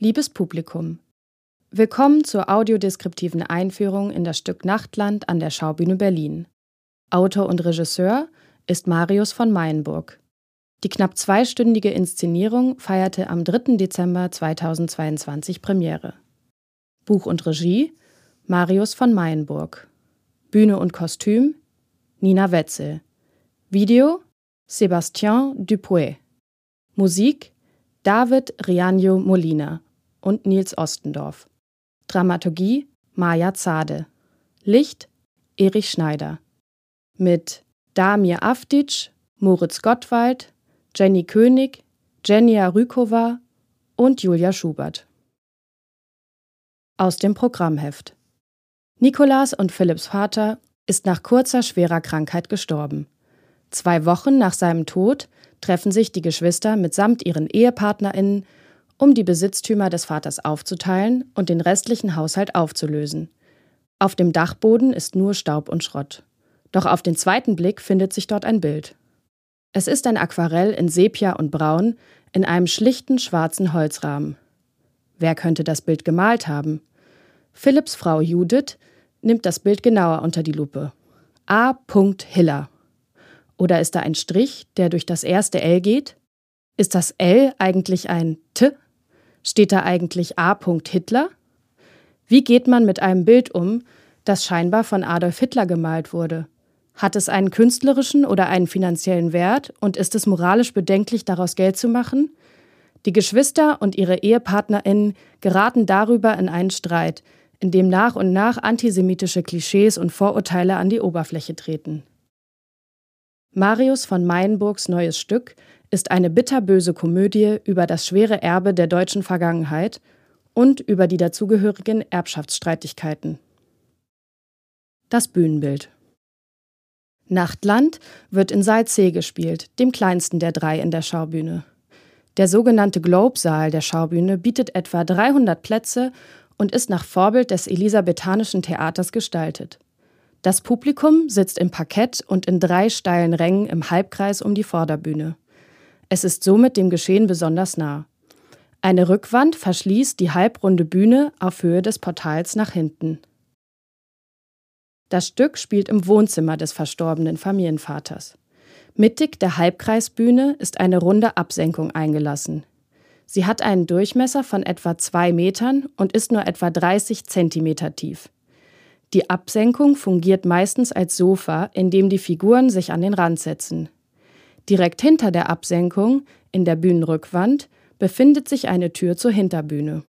Liebes Publikum, willkommen zur audiodeskriptiven Einführung in das Stück Nachtland an der Schaubühne Berlin. Autor und Regisseur ist Marius von Mayenburg. Die knapp zweistündige Inszenierung feierte am 3. Dezember 2022 Premiere. Buch und Regie Marius von Mayenburg. Bühne und Kostüm Nina Wetzel. Video Sébastien Dupuy. Musik David Rianjo Molina und Nils Ostendorf. Dramaturgie Maja Zade. Licht Erich Schneider. Mit Damir Afdic, Moritz Gottwald, Jenny König, Jenja Rykova und Julia Schubert. Aus dem Programmheft. Nikolas und Philipps Vater ist nach kurzer schwerer Krankheit gestorben. Zwei Wochen nach seinem Tod treffen sich die Geschwister mitsamt ihren EhepartnerInnen um die Besitztümer des Vaters aufzuteilen und den restlichen Haushalt aufzulösen. Auf dem Dachboden ist nur Staub und Schrott. Doch auf den zweiten Blick findet sich dort ein Bild. Es ist ein Aquarell in Sepia und Braun in einem schlichten schwarzen Holzrahmen. Wer könnte das Bild gemalt haben? Philipps Frau Judith nimmt das Bild genauer unter die Lupe. A. Hiller. Oder ist da ein Strich, der durch das erste L geht? Ist das L eigentlich ein T? Steht da eigentlich A. Hitler? Wie geht man mit einem Bild um, das scheinbar von Adolf Hitler gemalt wurde? Hat es einen künstlerischen oder einen finanziellen Wert und ist es moralisch bedenklich, daraus Geld zu machen? Die Geschwister und ihre EhepartnerInnen geraten darüber in einen Streit, in dem nach und nach antisemitische Klischees und Vorurteile an die Oberfläche treten. Marius von Mayenburgs neues Stück ist eine bitterböse Komödie über das schwere Erbe der deutschen Vergangenheit und über die dazugehörigen Erbschaftsstreitigkeiten. Das Bühnenbild Nachtland wird in Saal C gespielt, dem kleinsten der drei in der Schaubühne. Der sogenannte Globe-Saal der Schaubühne bietet etwa 300 Plätze und ist nach Vorbild des Elisabethanischen Theaters gestaltet. Das Publikum sitzt im Parkett und in drei steilen Rängen im Halbkreis um die Vorderbühne. Es ist somit dem Geschehen besonders nah. Eine Rückwand verschließt die halbrunde Bühne auf Höhe des Portals nach hinten. Das Stück spielt im Wohnzimmer des verstorbenen Familienvaters. Mittig der Halbkreisbühne ist eine runde Absenkung eingelassen. Sie hat einen Durchmesser von etwa zwei Metern und ist nur etwa 30 Zentimeter tief. Die Absenkung fungiert meistens als Sofa, in dem die Figuren sich an den Rand setzen. Direkt hinter der Absenkung, in der Bühnenrückwand, befindet sich eine Tür zur Hinterbühne.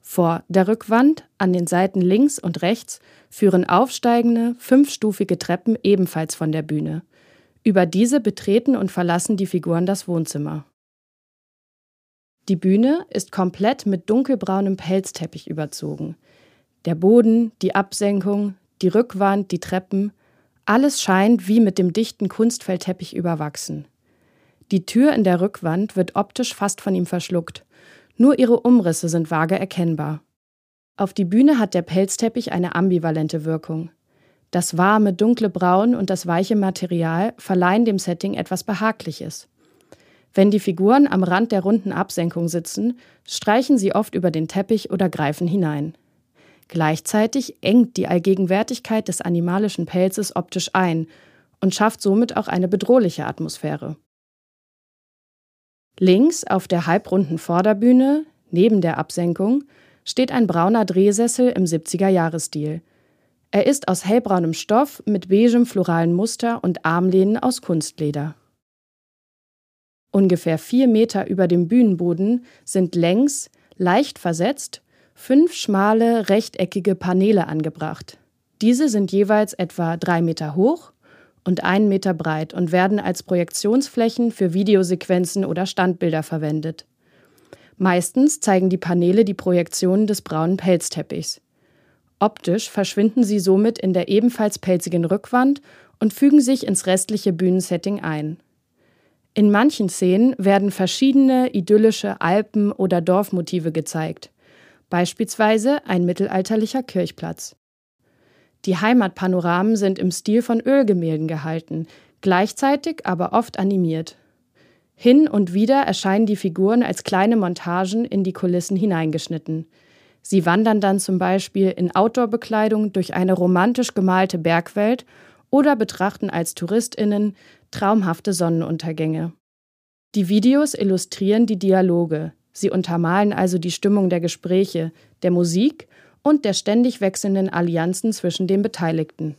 Vor der Rückwand, an den Seiten links und rechts, führen aufsteigende, fünfstufige Treppen ebenfalls von der Bühne. Über diese betreten und verlassen die Figuren das Wohnzimmer. Die Bühne ist komplett mit dunkelbraunem Pelzteppich überzogen. Der Boden, die Absenkung, die Rückwand, die Treppen, alles scheint wie mit dem dichten Kunstfeldteppich überwachsen. Die Tür in der Rückwand wird optisch fast von ihm verschluckt. Nur ihre Umrisse sind vage erkennbar. Auf die Bühne hat der Pelzteppich eine ambivalente Wirkung. Das warme, dunkle Braun und das weiche Material verleihen dem Setting etwas Behagliches. Wenn die Figuren am Rand der runden Absenkung sitzen, streichen sie oft über den Teppich oder greifen hinein. Gleichzeitig engt die Allgegenwärtigkeit des animalischen Pelzes optisch ein und schafft somit auch eine bedrohliche Atmosphäre. Links auf der halbrunden Vorderbühne, neben der Absenkung, steht ein brauner Drehsessel im 70er-Jahres-Stil. Er ist aus hellbraunem Stoff mit beigem floralen Muster und Armlehnen aus Kunstleder. Ungefähr vier Meter über dem Bühnenboden sind längs, leicht versetzt, fünf schmale, rechteckige Paneele angebracht. Diese sind jeweils etwa drei Meter hoch und einen Meter breit und werden als Projektionsflächen für Videosequenzen oder Standbilder verwendet. Meistens zeigen die Paneele die Projektionen des braunen Pelzteppichs. Optisch verschwinden sie somit in der ebenfalls pelzigen Rückwand und fügen sich ins restliche Bühnensetting ein. In manchen Szenen werden verschiedene idyllische Alpen- oder Dorfmotive gezeigt beispielsweise ein mittelalterlicher Kirchplatz. Die Heimatpanoramen sind im Stil von Ölgemälden gehalten, gleichzeitig aber oft animiert. Hin und wieder erscheinen die Figuren als kleine Montagen in die Kulissen hineingeschnitten. Sie wandern dann zum Beispiel in Outdoor-Bekleidung durch eine romantisch gemalte Bergwelt oder betrachten als TouristInnen traumhafte Sonnenuntergänge. Die Videos illustrieren die Dialoge. Sie untermalen also die Stimmung der Gespräche, der Musik und der ständig wechselnden Allianzen zwischen den Beteiligten.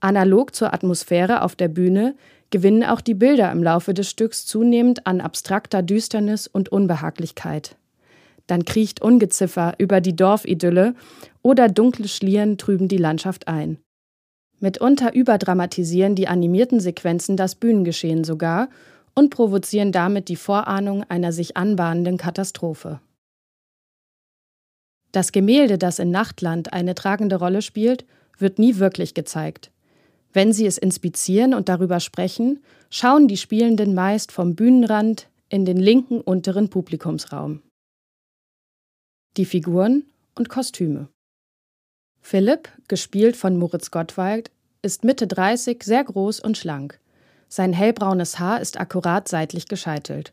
Analog zur Atmosphäre auf der Bühne gewinnen auch die Bilder im Laufe des Stücks zunehmend an abstrakter Düsternis und Unbehaglichkeit. Dann kriecht Ungeziffer über die Dorfidylle oder dunkle Schlieren trüben die Landschaft ein. Mitunter überdramatisieren die animierten Sequenzen das Bühnengeschehen sogar und provozieren damit die Vorahnung einer sich anbahnenden Katastrophe. Das Gemälde, das in Nachtland eine tragende Rolle spielt, wird nie wirklich gezeigt. Wenn sie es inspizieren und darüber sprechen, schauen die Spielenden meist vom Bühnenrand in den linken unteren Publikumsraum. Die Figuren und Kostüme. Philipp, gespielt von Moritz Gottwald, ist Mitte 30, sehr groß und schlank. Sein hellbraunes Haar ist akkurat seitlich gescheitelt.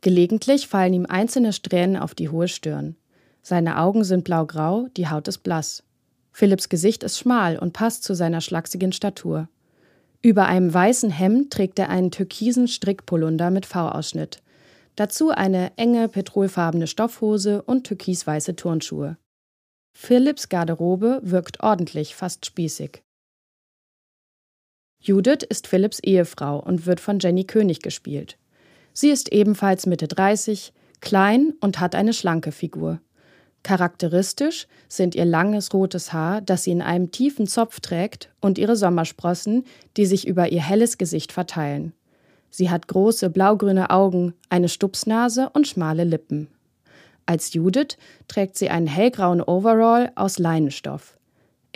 Gelegentlich fallen ihm einzelne Strähnen auf die hohe Stirn. Seine Augen sind blaugrau, die Haut ist blass. Philipps Gesicht ist schmal und passt zu seiner schlachsigen Statur. Über einem weißen Hemd trägt er einen türkisen Strickpolunder mit V-Ausschnitt. Dazu eine enge petrolfarbene Stoffhose und türkisweiße Turnschuhe. Philipps Garderobe wirkt ordentlich, fast spießig. Judith ist Philipps Ehefrau und wird von Jenny König gespielt. Sie ist ebenfalls Mitte 30, klein und hat eine schlanke Figur. Charakteristisch sind ihr langes rotes Haar, das sie in einem tiefen Zopf trägt, und ihre Sommersprossen, die sich über ihr helles Gesicht verteilen. Sie hat große blaugrüne Augen, eine Stupsnase und schmale Lippen. Als Judith trägt sie einen hellgrauen Overall aus Leinenstoff.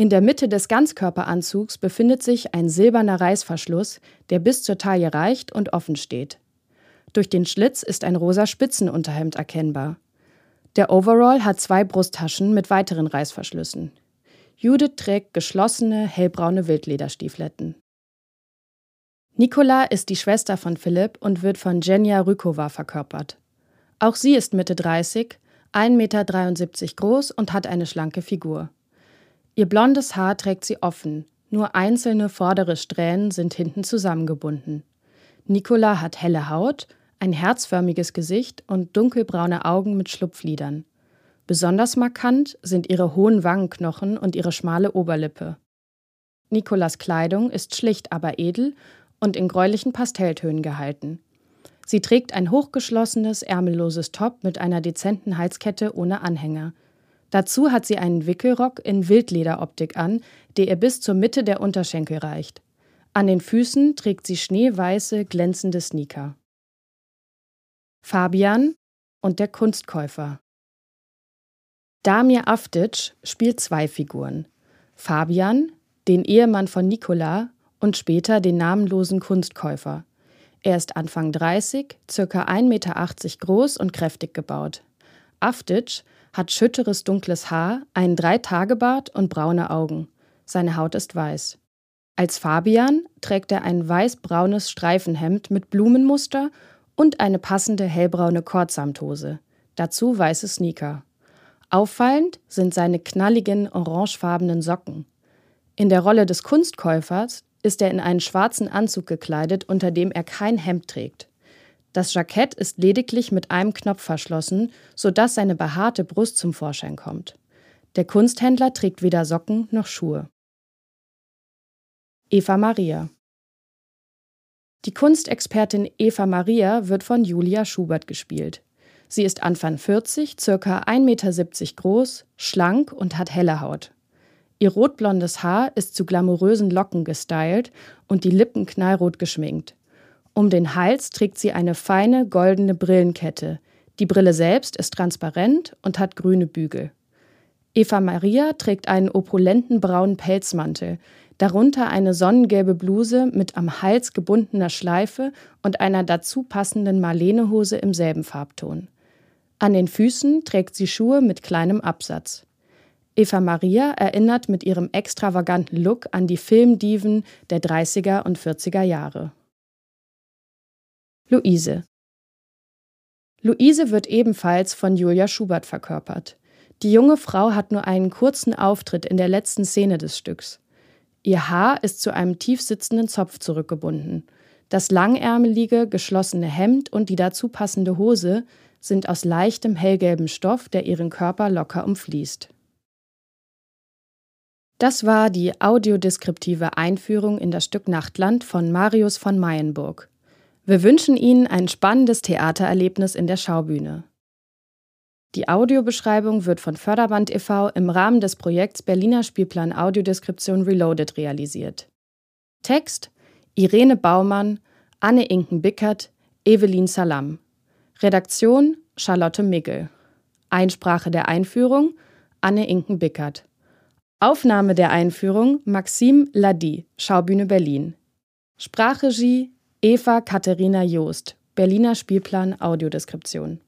In der Mitte des Ganzkörperanzugs befindet sich ein silberner Reißverschluss, der bis zur Taille reicht und offen steht. Durch den Schlitz ist ein rosa Spitzenunterhemd erkennbar. Der Overall hat zwei Brusttaschen mit weiteren Reißverschlüssen. Judith trägt geschlossene, hellbraune Wildlederstiefletten. Nikola ist die Schwester von Philipp und wird von Jenja Rykova verkörpert. Auch sie ist Mitte 30, 1,73 Meter groß und hat eine schlanke Figur. Ihr blondes Haar trägt sie offen, nur einzelne vordere Strähnen sind hinten zusammengebunden. Nikola hat helle Haut ein herzförmiges Gesicht und dunkelbraune Augen mit Schlupflidern. Besonders markant sind ihre hohen Wangenknochen und ihre schmale Oberlippe. Nikolas Kleidung ist schlicht, aber edel und in gräulichen Pastelltönen gehalten. Sie trägt ein hochgeschlossenes, ärmelloses Top mit einer dezenten Halskette ohne Anhänger. Dazu hat sie einen Wickelrock in Wildlederoptik an, der ihr bis zur Mitte der Unterschenkel reicht. An den Füßen trägt sie schneeweiße, glänzende Sneaker. Fabian und der Kunstkäufer. Damir Aftic spielt zwei Figuren. Fabian, den Ehemann von Nikola und später den namenlosen Kunstkäufer. Er ist Anfang 30, ca. 1,80 Meter groß und kräftig gebaut. Aftic hat schütteres dunkles Haar, einen Dreitagebart und braune Augen. Seine Haut ist weiß. Als Fabian trägt er ein weiß-braunes Streifenhemd mit Blumenmuster und eine passende hellbraune Kordsamthose. Dazu weiße Sneaker. Auffallend sind seine knalligen orangefarbenen Socken. In der Rolle des Kunstkäufers ist er in einen schwarzen Anzug gekleidet, unter dem er kein Hemd trägt. Das Jackett ist lediglich mit einem Knopf verschlossen, sodass seine behaarte Brust zum Vorschein kommt. Der Kunsthändler trägt weder Socken noch Schuhe. Eva Maria die Kunstexpertin Eva Maria wird von Julia Schubert gespielt. Sie ist Anfang 40, circa 1,70 Meter groß, schlank und hat helle Haut. Ihr rotblondes Haar ist zu glamourösen Locken gestylt und die Lippen knallrot geschminkt. Um den Hals trägt sie eine feine goldene Brillenkette. Die Brille selbst ist transparent und hat grüne Bügel. Eva Maria trägt einen opulenten braunen Pelzmantel, darunter eine sonnengelbe Bluse mit am Hals gebundener Schleife und einer dazu passenden Marlenehose im selben Farbton. An den Füßen trägt sie Schuhe mit kleinem Absatz. Eva Maria erinnert mit ihrem extravaganten Look an die Filmdiven der 30er und 40er Jahre. Luise Luise wird ebenfalls von Julia Schubert verkörpert. Die junge Frau hat nur einen kurzen Auftritt in der letzten Szene des Stücks. Ihr Haar ist zu einem tief sitzenden Zopf zurückgebunden. Das langärmelige, geschlossene Hemd und die dazu passende Hose sind aus leichtem hellgelbem Stoff, der ihren Körper locker umfließt. Das war die audiodeskriptive Einführung in das Stück Nachtland von Marius von Mayenburg. Wir wünschen Ihnen ein spannendes Theatererlebnis in der Schaubühne. Die Audiobeschreibung wird von Förderband e.V. im Rahmen des Projekts Berliner Spielplan Audiodeskription Reloaded realisiert. Text Irene Baumann, Anne Inken-Bickert, Evelyn Salam. Redaktion Charlotte Migel. Einsprache der Einführung Anne Inken-Bickert. Aufnahme der Einführung Maxime Ladi, Schaubühne Berlin. Sprachregie Eva Katharina Joost, Berliner Spielplan Audiodeskription.